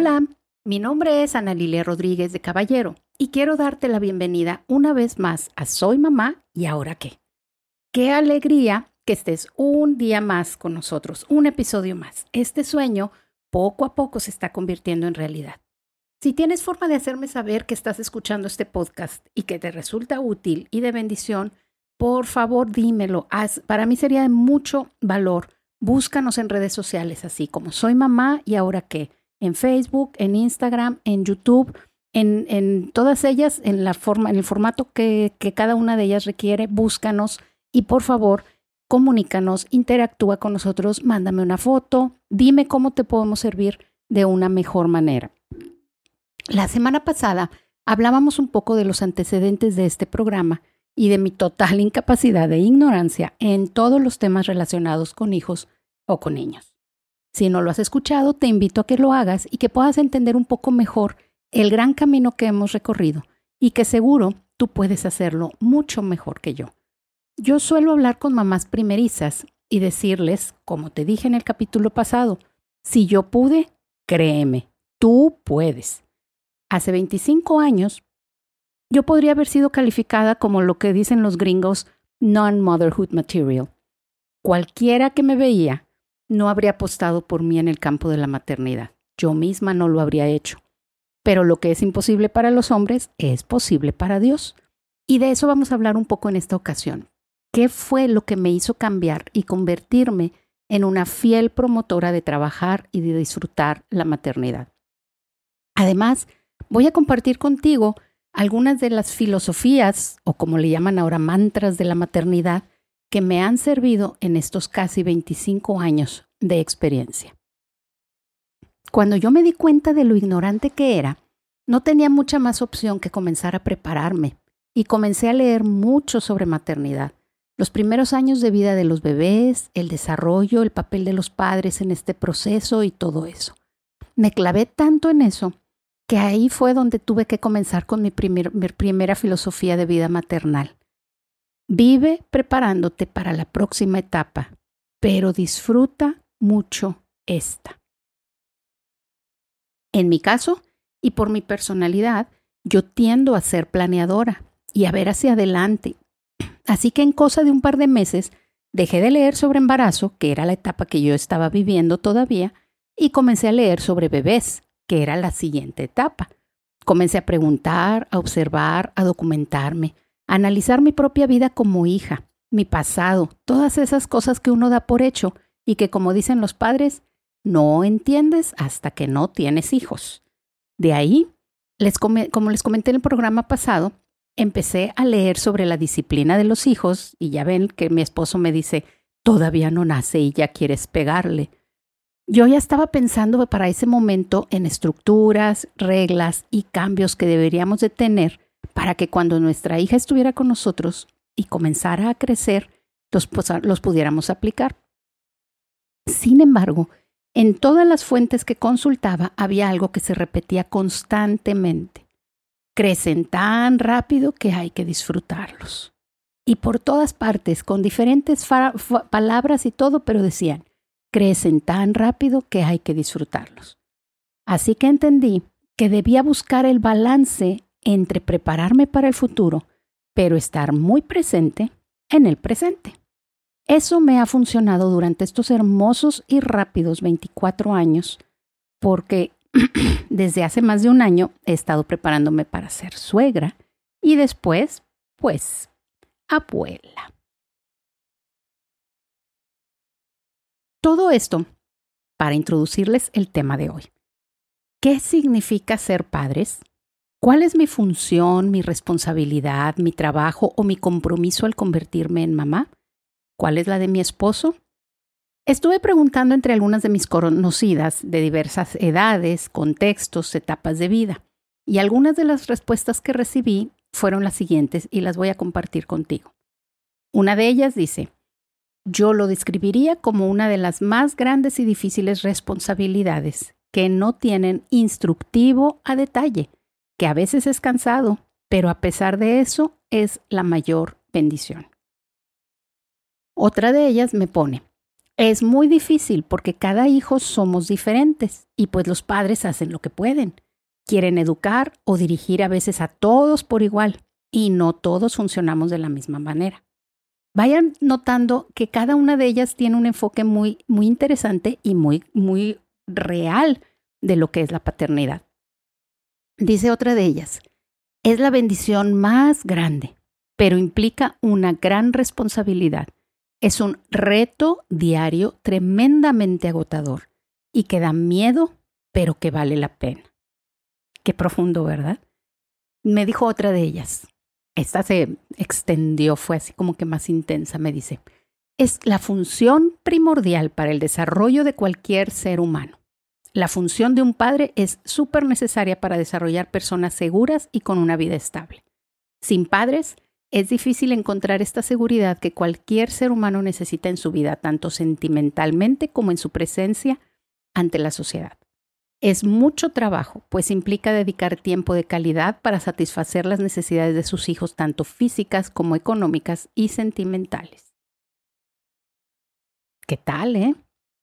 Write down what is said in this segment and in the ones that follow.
Hola, mi nombre es Ana Lilia Rodríguez de Caballero y quiero darte la bienvenida una vez más a Soy Mamá y ahora qué. Qué alegría que estés un día más con nosotros, un episodio más. Este sueño poco a poco se está convirtiendo en realidad. Si tienes forma de hacerme saber que estás escuchando este podcast y que te resulta útil y de bendición, por favor dímelo. para mí sería de mucho valor. Búscanos en redes sociales así como Soy Mamá y ahora qué en Facebook, en Instagram, en YouTube, en, todas ellas, en, la forma, en el formato que, que cada una de ellas requiere, búscanos y por favor, comunícanos, interactúa con nosotros, mándame una foto, dime cómo te podemos servir de una mejor manera. La semana pasada hablábamos un poco de los antecedentes de este programa y de mi total incapacidad e ignorancia en todos los temas relacionados con hijos o con niños. Si no lo has escuchado, te invito a que lo hagas y que puedas entender un poco mejor el gran camino que hemos recorrido y que seguro tú puedes hacerlo mucho mejor que yo. Yo suelo hablar con mamás primerizas y decirles, como te dije en el capítulo pasado, si yo pude, créeme, tú puedes. Hace 25 años, yo podría haber sido calificada como lo que dicen los gringos non-motherhood material. Cualquiera que me veía no habría apostado por mí en el campo de la maternidad. Yo misma no lo habría hecho. Pero lo que es imposible para los hombres es posible para Dios. Y de eso vamos a hablar un poco en esta ocasión. ¿Qué fue lo que me hizo cambiar y convertirme en una fiel promotora de trabajar y de disfrutar la maternidad? Además, voy a compartir contigo algunas de las filosofías, o como le llaman ahora mantras de la maternidad, que me han servido en estos casi 25 años de experiencia. Cuando yo me di cuenta de lo ignorante que era, no tenía mucha más opción que comenzar a prepararme y comencé a leer mucho sobre maternidad, los primeros años de vida de los bebés, el desarrollo, el papel de los padres en este proceso y todo eso. Me clavé tanto en eso que ahí fue donde tuve que comenzar con mi, mi primera filosofía de vida maternal, Vive preparándote para la próxima etapa, pero disfruta mucho esta. En mi caso, y por mi personalidad, yo tiendo a ser planeadora y a ver hacia adelante. Así que en cosa de un par de meses dejé de leer sobre embarazo, que era la etapa que yo estaba viviendo todavía, y comencé a leer sobre bebés, que era la siguiente etapa. Comencé a preguntar, a observar, a documentarme, analizar mi propia vida como hija, mi pasado, todas esas cosas que uno da por hecho y que, como dicen los padres, no entiendes hasta que no tienes hijos. De ahí, les como les comenté en el programa pasado, empecé a leer sobre la disciplina de los hijos y ya ven que mi esposo me dice, todavía no nace y ya quieres pegarle. Yo ya estaba pensando para ese momento en estructuras, reglas y cambios que deberíamos de tener para que cuando nuestra hija estuviera con nosotros y comenzara a crecer, los, los pudiéramos aplicar. Sin embargo, en todas las fuentes que consultaba había algo que se repetía constantemente. Crecen tan rápido que hay que disfrutarlos. Y por todas partes, con diferentes palabras y todo, pero decían, crecen tan rápido que hay que disfrutarlos. Así que entendí que debía buscar el balance entre prepararme para el futuro, pero estar muy presente en el presente. Eso me ha funcionado durante estos hermosos y rápidos 24 años, porque desde hace más de un año he estado preparándome para ser suegra y después, pues, abuela. Todo esto para introducirles el tema de hoy. ¿Qué significa ser padres? ¿Cuál es mi función, mi responsabilidad, mi trabajo o mi compromiso al convertirme en mamá? ¿Cuál es la de mi esposo? Estuve preguntando entre algunas de mis conocidas de diversas edades, contextos, etapas de vida, y algunas de las respuestas que recibí fueron las siguientes y las voy a compartir contigo. Una de ellas dice, yo lo describiría como una de las más grandes y difíciles responsabilidades que no tienen instructivo a detalle que a veces es cansado, pero a pesar de eso es la mayor bendición. Otra de ellas me pone, Es muy difícil porque cada hijo somos diferentes y pues los padres hacen lo que pueden. Quieren educar o dirigir a veces a todos por igual y no todos funcionamos de la misma manera. Vayan notando que cada una de ellas tiene un enfoque muy, muy interesante y muy, muy real de lo que es la paternidad. Dice otra de ellas, es la bendición más grande, pero implica una gran responsabilidad. Es un reto diario tremendamente agotador y que da miedo, pero que vale la pena. Qué profundo, ¿verdad? Me dijo otra de ellas, esta se extendió, fue así como que más intensa, me dice, es la función primordial para el desarrollo de cualquier ser humano. La función de un padre es súper necesaria para desarrollar personas seguras y con una vida estable. Sin padres, es difícil encontrar esta seguridad que cualquier ser humano necesita en su vida, tanto sentimentalmente como en su presencia ante la sociedad. Es mucho trabajo, pues implica dedicar tiempo de calidad para satisfacer las necesidades de sus hijos, tanto físicas como económicas y sentimentales. ¿Qué tal, eh?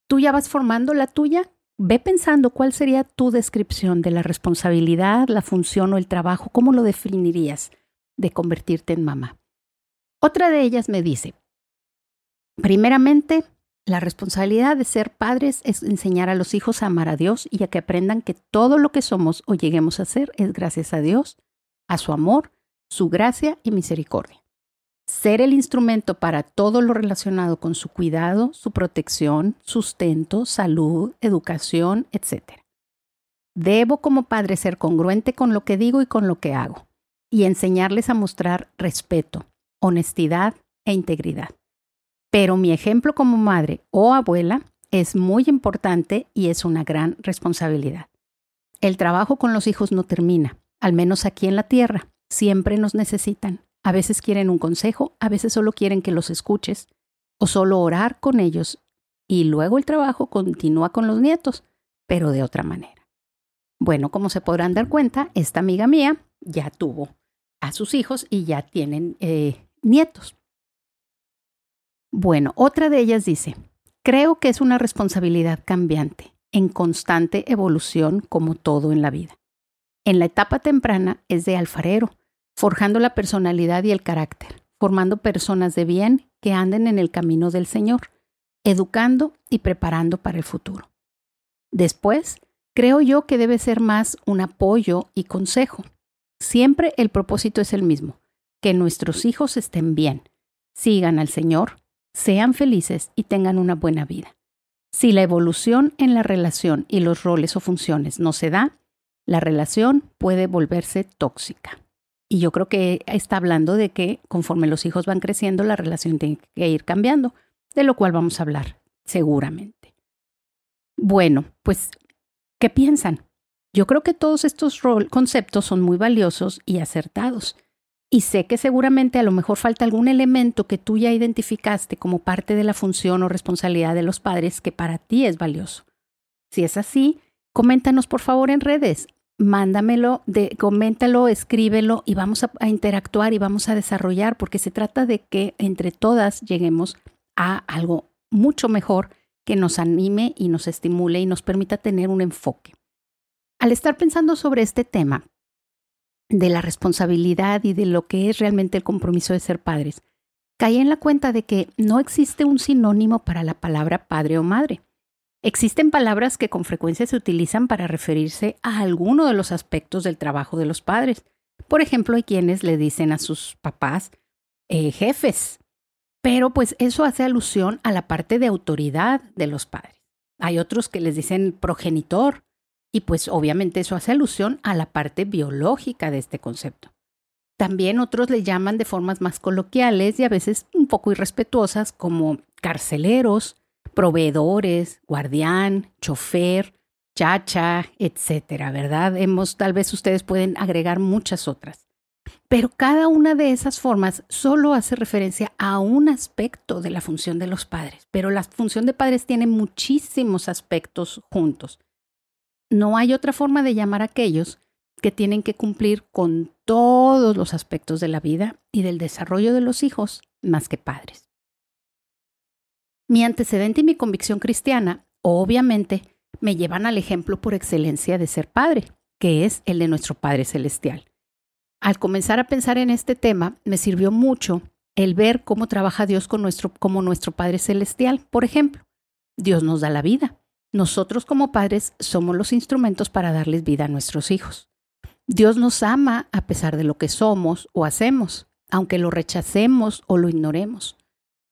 ¿Tú ya vas formando la tuya? Ve pensando cuál sería tu descripción de la responsabilidad, la función o el trabajo, cómo lo definirías de convertirte en mamá. Otra de ellas me dice, primeramente, la responsabilidad de ser padres es enseñar a los hijos a amar a Dios y a que aprendan que todo lo que somos o lleguemos a ser es gracias a Dios, a su amor, su gracia y misericordia. Ser el instrumento para todo lo relacionado con su cuidado, su protección, sustento, salud, educación, etc. Debo como padre ser congruente con lo que digo y con lo que hago y enseñarles a mostrar respeto, honestidad e integridad. Pero mi ejemplo como madre o abuela es muy importante y es una gran responsabilidad. El trabajo con los hijos no termina, al menos aquí en la tierra. Siempre nos necesitan. A veces quieren un consejo, a veces solo quieren que los escuches o solo orar con ellos y luego el trabajo continúa con los nietos, pero de otra manera. Bueno, como se podrán dar cuenta, esta amiga mía ya tuvo a sus hijos y ya tienen eh, nietos. Bueno, otra de ellas dice, creo que es una responsabilidad cambiante, en constante evolución como todo en la vida. En la etapa temprana es de alfarero, forjando la personalidad y el carácter, formando personas de bien que anden en el camino del Señor, educando y preparando para el futuro. Después, creo yo que debe ser más un apoyo y consejo. Siempre el propósito es el mismo, que nuestros hijos estén bien, sigan al Señor, sean felices y tengan una buena vida. Si la evolución en la relación y los roles o funciones no se da, la relación puede volverse tóxica. Y yo creo que está hablando de que conforme los hijos van creciendo, la relación tiene que ir cambiando, de lo cual vamos a hablar seguramente. Bueno, pues, ¿qué piensan? Yo creo que todos estos conceptos son muy valiosos y acertados. Y sé que seguramente a lo mejor falta algún elemento que tú ya identificaste como parte de la función o responsabilidad de los padres que para ti es valioso. Si es así, coméntanos por favor en redes. Mándamelo, de, coméntalo, escríbelo y vamos a, a interactuar y vamos a desarrollar porque se trata de que entre todas lleguemos a algo mucho mejor que nos anime y nos estimule y nos permita tener un enfoque. Al estar pensando sobre este tema, de la responsabilidad y de lo que es realmente el compromiso de ser padres, caí en la cuenta de que no existe un sinónimo para la palabra padre o madre. Existen palabras que con frecuencia se utilizan para referirse a alguno de los aspectos del trabajo de los padres. Por ejemplo, hay quienes le dicen a sus papás eh, jefes, pero pues eso hace alusión a la parte de autoridad de los padres. Hay otros que les dicen progenitor, y pues obviamente eso hace alusión a la parte biológica de este concepto. También otros le llaman de formas más coloquiales y a veces un poco irrespetuosas como carceleros, proveedores, guardián, chofer, chacha, etcétera, ¿verdad? Hemos, tal vez ustedes pueden agregar muchas otras. Pero cada una de esas formas solo hace referencia a un aspecto de la función de los padres, pero la función de padres tiene muchísimos aspectos juntos no hay otra forma de llamar a aquellos que tienen que cumplir con todos los aspectos de la vida y del desarrollo de los hijos más que padres. Mi antecedente y mi convicción cristiana, obviamente, me llevan al ejemplo por excelencia de ser padre, que es el de nuestro Padre Celestial. Al comenzar a pensar en este tema, me sirvió mucho el ver cómo trabaja Dios con nuestro, como nuestro Padre Celestial. Por ejemplo, Dios nos da la vida. Nosotros como padres somos los instrumentos para darles vida a nuestros hijos. Dios nos ama a pesar de lo que somos o hacemos, aunque lo rechacemos o lo ignoremos.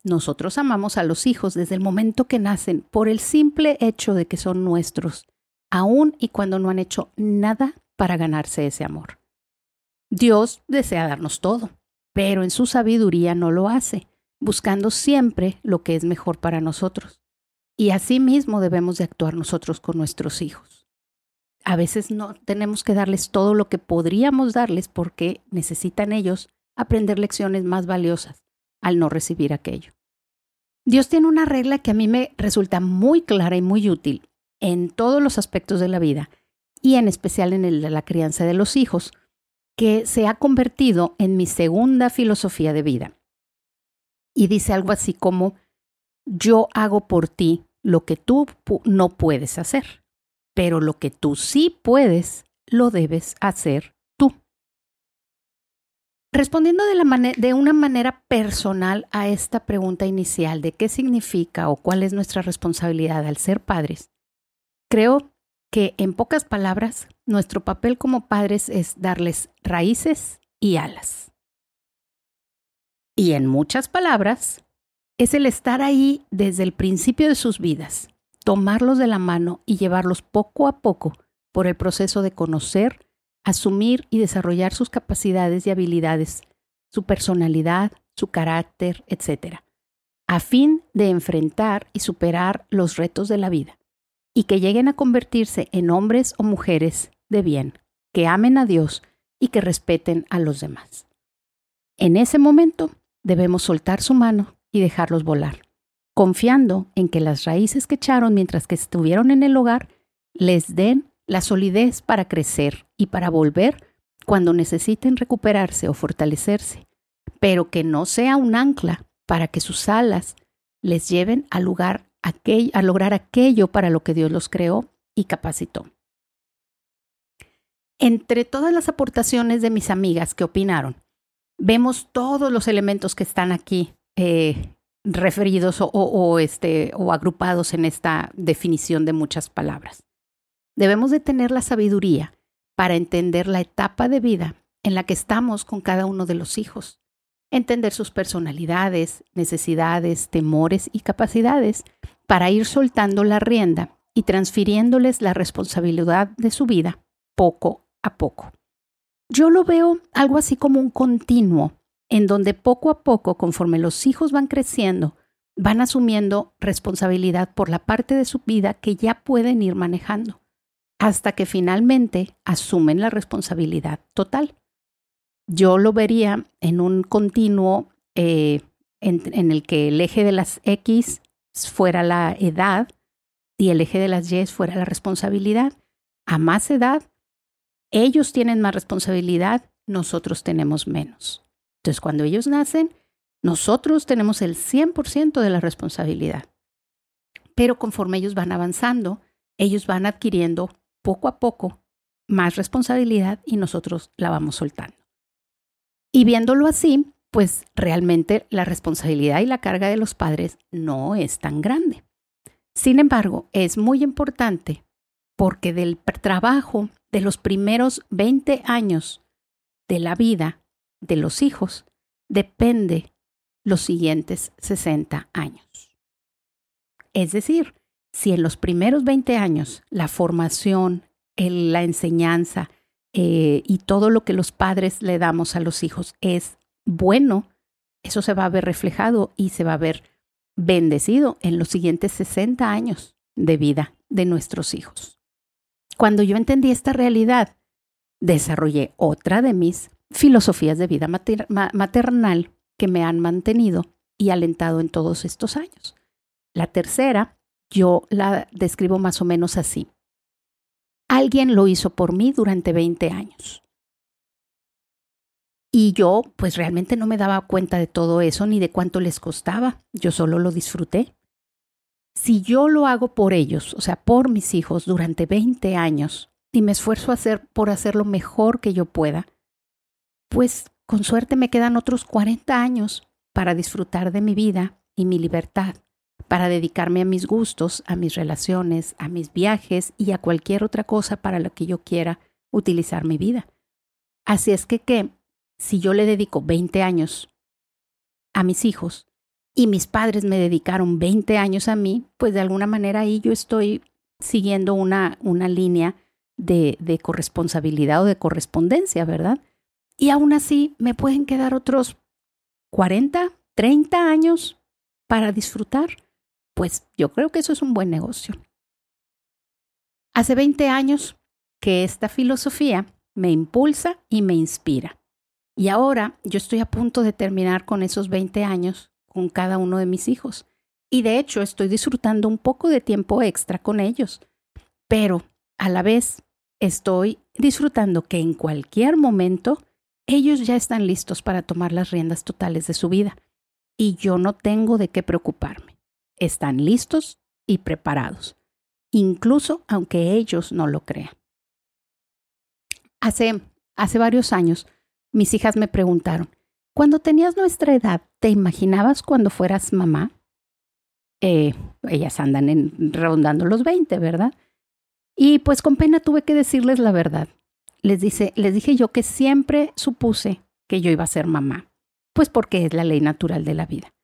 Nosotros amamos a los hijos desde el momento que nacen por el simple hecho de que son nuestros, aun y cuando no han hecho nada para ganarse ese amor. Dios desea darnos todo, pero en su sabiduría no lo hace, buscando siempre lo que es mejor para nosotros. Y así mismo debemos de actuar nosotros con nuestros hijos. A veces no tenemos que darles todo lo que podríamos darles porque necesitan ellos aprender lecciones más valiosas al no recibir aquello. Dios tiene una regla que a mí me resulta muy clara y muy útil en todos los aspectos de la vida y en especial en el de la crianza de los hijos, que se ha convertido en mi segunda filosofía de vida. Y dice algo así como, yo hago por ti lo que tú no puedes hacer, pero lo que tú sí puedes, lo debes hacer Respondiendo de, una manera personal a esta pregunta inicial de qué significa o cuál es nuestra responsabilidad al ser padres, creo que en pocas palabras, nuestro papel como padres es darles raíces y alas. Y en muchas palabras, es el estar ahí desde el principio de sus vidas, tomarlos de la mano y llevarlos poco a poco por el proceso de conocer, asumir y desarrollar sus capacidades y habilidades, su personalidad, su carácter, etc., a fin de enfrentar y superar los retos de la vida, y que lleguen a convertirse en hombres o mujeres de bien, que amen a Dios y que respeten a los demás. En ese momento debemos soltar su mano y dejarlos volar, confiando en que las raíces que echaron mientras que estuvieron en el hogar les den la solidez para crecer y para volver cuando necesiten recuperarse o fortalecerse, pero que no sea un ancla para que sus alas les lleven a, lugar, a lograr aquello para lo que Dios los creó y capacitó. Entre todas las aportaciones de mis amigas que opinaron, vemos todos los elementos que están aquí eh, referidos este, o agrupados en esta definición de muchas palabras. Debemos de tener la sabiduría para entender la etapa de vida en la que estamos con cada uno de los hijos, entender sus personalidades, necesidades, temores y capacidades para ir soltando la rienda y transfiriéndoles la responsabilidad de su vida poco a poco. Yo lo veo algo así como un continuo, en donde poco a poco, conforme los hijos van creciendo, van asumiendo responsabilidad por la parte de su vida que ya pueden ir manejando hasta que finalmente asumen la responsabilidad total. Yo lo vería en un continuo eh, en, el que el eje de las X fuera la edad y el eje de las Y fuera la responsabilidad. A más edad, ellos tienen más responsabilidad, nosotros tenemos menos. Entonces, cuando ellos nacen, nosotros tenemos el 100% de la responsabilidad. Pero conforme ellos van avanzando, ellos van adquiriendo poco a poco más responsabilidad y nosotros la vamos soltando. Y viéndolo así, pues realmente la responsabilidad y la carga de los padres no es tan grande. Sin embargo, es muy importante porque del trabajo de los primeros 20 años de la vida de los hijos depende los siguientes 60 años. Es decir, si en los primeros 20 años la formación, la enseñanza eh, y todo lo que los padres le damos a los hijos es bueno, eso se va a ver reflejado y se va a ver bendecido en los siguientes 60 años de vida de nuestros hijos. Cuando yo entendí esta realidad, desarrollé otra de mis filosofías de vida maternal que me han mantenido y alentado en todos estos años. La tercera yo la describo más o menos así. Alguien lo hizo por mí durante 20 años. Y yo, pues realmente no me daba cuenta de todo eso ni de cuánto les costaba. Yo solo lo disfruté. Si yo lo hago por ellos, o sea, por mis hijos durante 20 años y me esfuerzo a hacer, por hacer lo mejor que yo pueda, pues con suerte me quedan otros 40 años para disfrutar de mi vida y mi libertad, para dedicarme a mis gustos, a mis relaciones, a mis viajes y a cualquier otra cosa para la que yo quiera utilizar mi vida. Así es que, ¿qué? Si yo le dedico 20 años a mis hijos y mis padres me dedicaron 20 años a mí, pues de alguna manera ahí yo estoy siguiendo una, una línea de, de corresponsabilidad o de correspondencia, ¿verdad? Y aún así me pueden quedar otros 40, 30 años para disfrutar. Pues yo creo que eso es un buen negocio. Hace 20 años que esta filosofía me impulsa y me inspira. Y ahora yo estoy a punto de terminar con esos 20 años con cada uno de mis hijos. Y de hecho estoy disfrutando un poco de tiempo extra con ellos. Pero a la vez estoy disfrutando que en cualquier momento ellos ya están listos para tomar las riendas totales de su vida. Y yo no tengo de qué preocuparme. Están listos y preparados, incluso aunque ellos no lo crean. Hace, hace varios años, mis hijas me preguntaron, cuando tenías nuestra edad, ¿te imaginabas cuando fueras mamá? Eh, ellas andan en, los 20, ¿verdad? Y pues con pena tuve que decirles la verdad. Les, les dije yo que siempre supuse que yo iba a ser mamá, pues porque es la ley natural de la vida.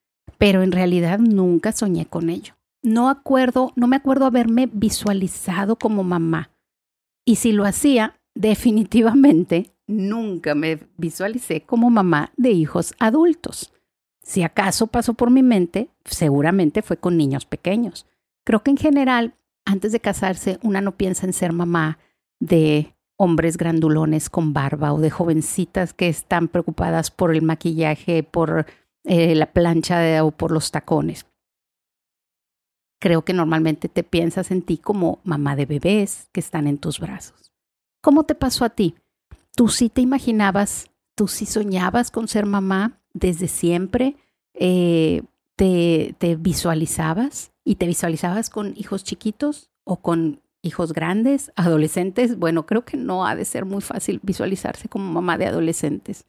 Pero en realidad nunca soñé con ello. No acuerdo, no me acuerdo haberme visualizado como mamá. Y si lo hacía, definitivamente nunca me visualicé como mamá de hijos adultos. Si acaso pasó por mi mente, seguramente fue con niños pequeños. Creo que en general, antes de casarse, una no piensa en ser mamá de hombres grandulones con barba o de jovencitas que están preocupadas por el maquillaje, por eh, la plancha o por los tacones. Creo que normalmente te piensas en ti como mamá de bebés que están en tus brazos. ¿Cómo te pasó a ti? ¿Tú sí te imaginabas, tú sí soñabas con ser mamá desde siempre? Eh, te, ¿Te visualizabas? ¿Y te visualizabas con hijos chiquitos o con hijos grandes, adolescentes? Bueno, creo que no ha de ser muy fácil visualizarse como mamá de adolescentes.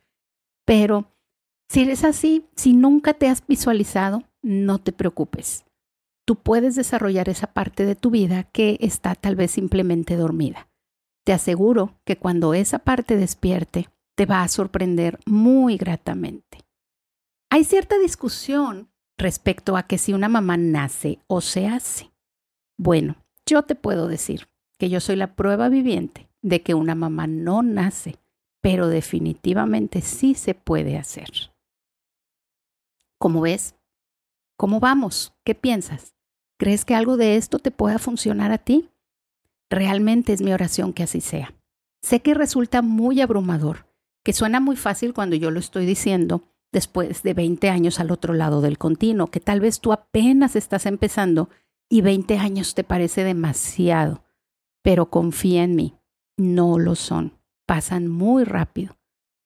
Pero si eres así, si nunca te has visualizado, no te preocupes. Tú puedes desarrollar esa parte de tu vida que está tal vez simplemente dormida. Te aseguro que cuando esa parte despierte, te va a sorprender muy gratamente. Hay cierta discusión respecto a que si una mamá nace o se hace. Bueno, yo te puedo decir que yo soy la prueba viviente de que una mamá no nace, pero definitivamente sí se puede hacer. ¿Cómo ves? ¿Cómo vamos? ¿Qué piensas? ¿Crees que algo de esto te pueda funcionar a ti? Realmente es mi oración que así sea. Sé que resulta muy abrumador, que suena muy fácil cuando yo lo estoy diciendo después de 20 años al otro lado del continuo, que tal vez tú apenas estás empezando y 20 años te parece demasiado. Pero confía en mí, no lo son, pasan muy rápido.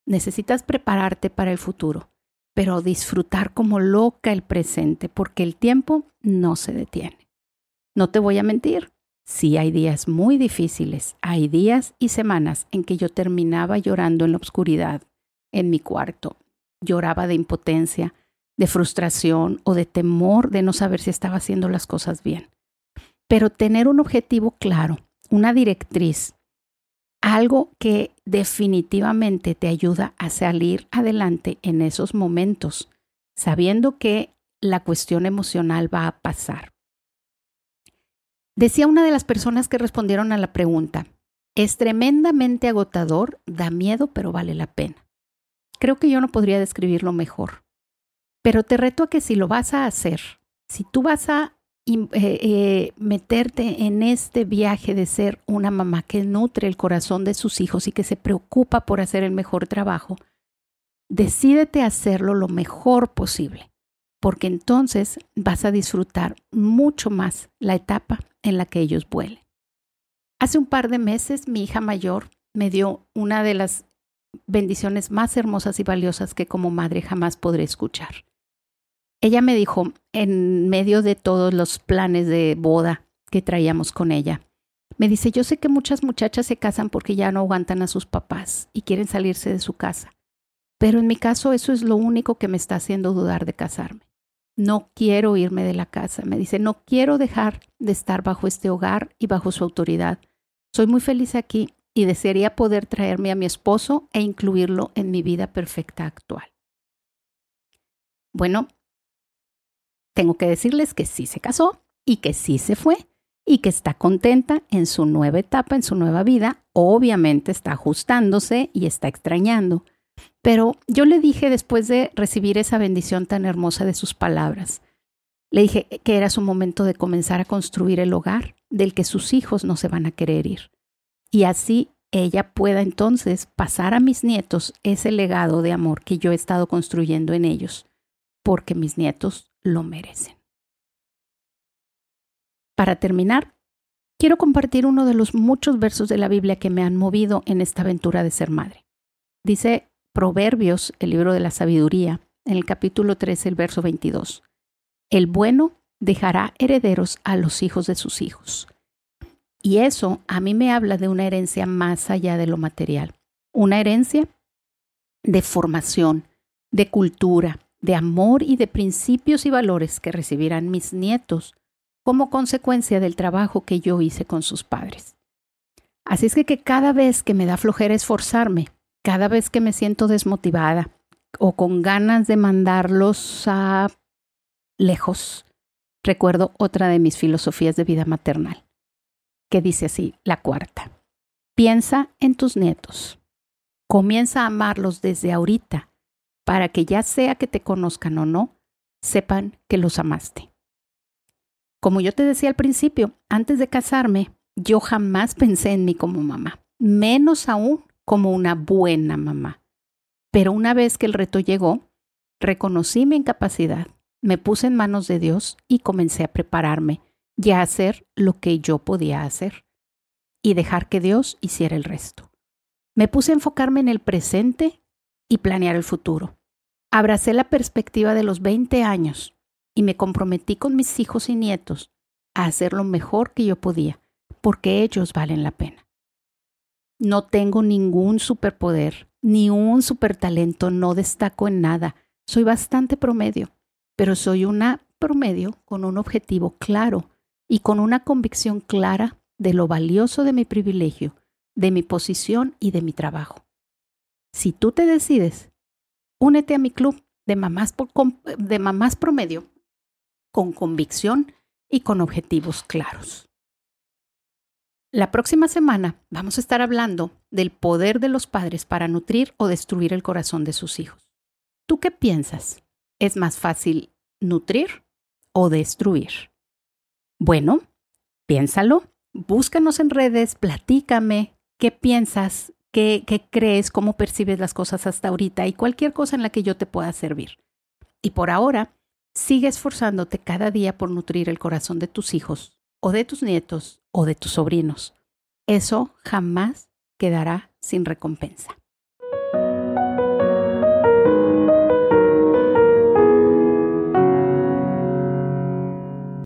Necesitas prepararte para el futuro, pero disfrutar como loca el presente, porque el tiempo no se detiene. No te voy a mentir, Sí, hay días muy difíciles, hay días y semanas en que yo terminaba llorando en la oscuridad, en mi cuarto. Lloraba de impotencia, de frustración o de temor de no saber si estaba haciendo las cosas bien. Pero tener un objetivo claro, una directriz, algo que definitivamente te ayuda a salir adelante en esos momentos, sabiendo que la cuestión emocional va a pasar. Decía una de las personas que respondieron a la pregunta, es tremendamente agotador, da miedo, pero vale la pena. Creo que yo no podría describirlo mejor. Pero te reto a que si lo vas a hacer, si tú vas a eh, eh, meterte en este viaje de ser una mamá que nutre el corazón de sus hijos y que se preocupa por hacer el mejor trabajo, decídete hacerlo lo mejor posible, porque entonces vas a disfrutar mucho más la etapa en la que ellos vuelen. Hace un par de meses mi hija mayor me dio una de las bendiciones más hermosas y valiosas que como madre jamás podré escuchar. Ella me dijo, en medio de todos los planes de boda que traíamos con ella, me dice, yo sé que muchas muchachas se casan porque ya no aguantan a sus papás y quieren salirse de su casa, pero en mi caso eso es lo único que me está haciendo dudar de casarme. No quiero irme de la casa, me dice, no quiero dejar de estar bajo este hogar y bajo su autoridad. Soy muy feliz aquí y desearía poder traerme a mi esposo e incluirlo en mi vida perfecta actual. Bueno, tengo que decirles que sí se casó y que sí se fue y que está contenta en su nueva etapa, en su nueva vida. Obviamente está ajustándose y está extrañando. Pero yo le dije después de recibir esa bendición tan hermosa de sus palabras, le dije que era su momento de comenzar a construir el hogar del que sus hijos no se van a querer ir. Y así ella pueda entonces pasar a mis nietos ese legado de amor que yo he estado construyendo en ellos, porque mis nietos lo merecen. Para terminar, quiero compartir uno de los muchos versos de la Biblia que me han movido en esta aventura de ser madre. Dice Proverbios, el libro de la sabiduría, en el capítulo 13, el verso 22. El bueno dejará herederos a los hijos de sus hijos. Y eso a mí me habla de una herencia más allá de lo material, una herencia de formación, de cultura, de amor y de principios y valores que recibirán mis nietos como consecuencia del trabajo que yo hice con sus padres. Así es que, cada vez que me da flojera esforzarme, cada vez que me siento desmotivada o con ganas de mandarlos a lejos, recuerdo otra de mis filosofías de vida maternal, que dice así, la cuarta. Piensa en tus nietos. Comienza a amarlos desde ahorita para que ya sea que te conozcan o no, sepan que los amaste. Como yo te decía al principio, antes de casarme, yo jamás pensé en mí como mamá, menos aún como una buena mamá. Pero una vez que el reto llegó, reconocí mi incapacidad, me puse en manos de Dios y comencé a prepararme y a hacer lo que yo podía hacer y dejar que Dios hiciera el resto. Me puse a enfocarme en el presente y planear el futuro. Abracé la perspectiva de los 20 años y me comprometí con mis hijos y nietos a hacer lo mejor que yo podía, porque ellos valen la pena. No tengo ningún superpoder, ni un supertalento, no destaco en nada. Soy bastante promedio, pero soy una promedio con un objetivo claro y con una convicción clara de lo valioso de mi privilegio, de mi posición y de mi trabajo. Si tú te decides, únete a mi club de mamás, promedio con convicción y con objetivos claros. La próxima semana vamos a estar hablando del poder de los padres para nutrir o destruir el corazón de sus hijos. ¿Tú qué piensas? ¿Es más fácil nutrir o destruir? Bueno, piénsalo, búscanos en redes, platícame qué piensas, qué, crees, cómo percibes las cosas hasta ahorita y cualquier cosa en la que yo te pueda servir. Y por ahora, Sigue esforzándote cada día por nutrir el corazón de tus hijos, o de tus nietos, o de tus sobrinos. Eso jamás quedará sin recompensa.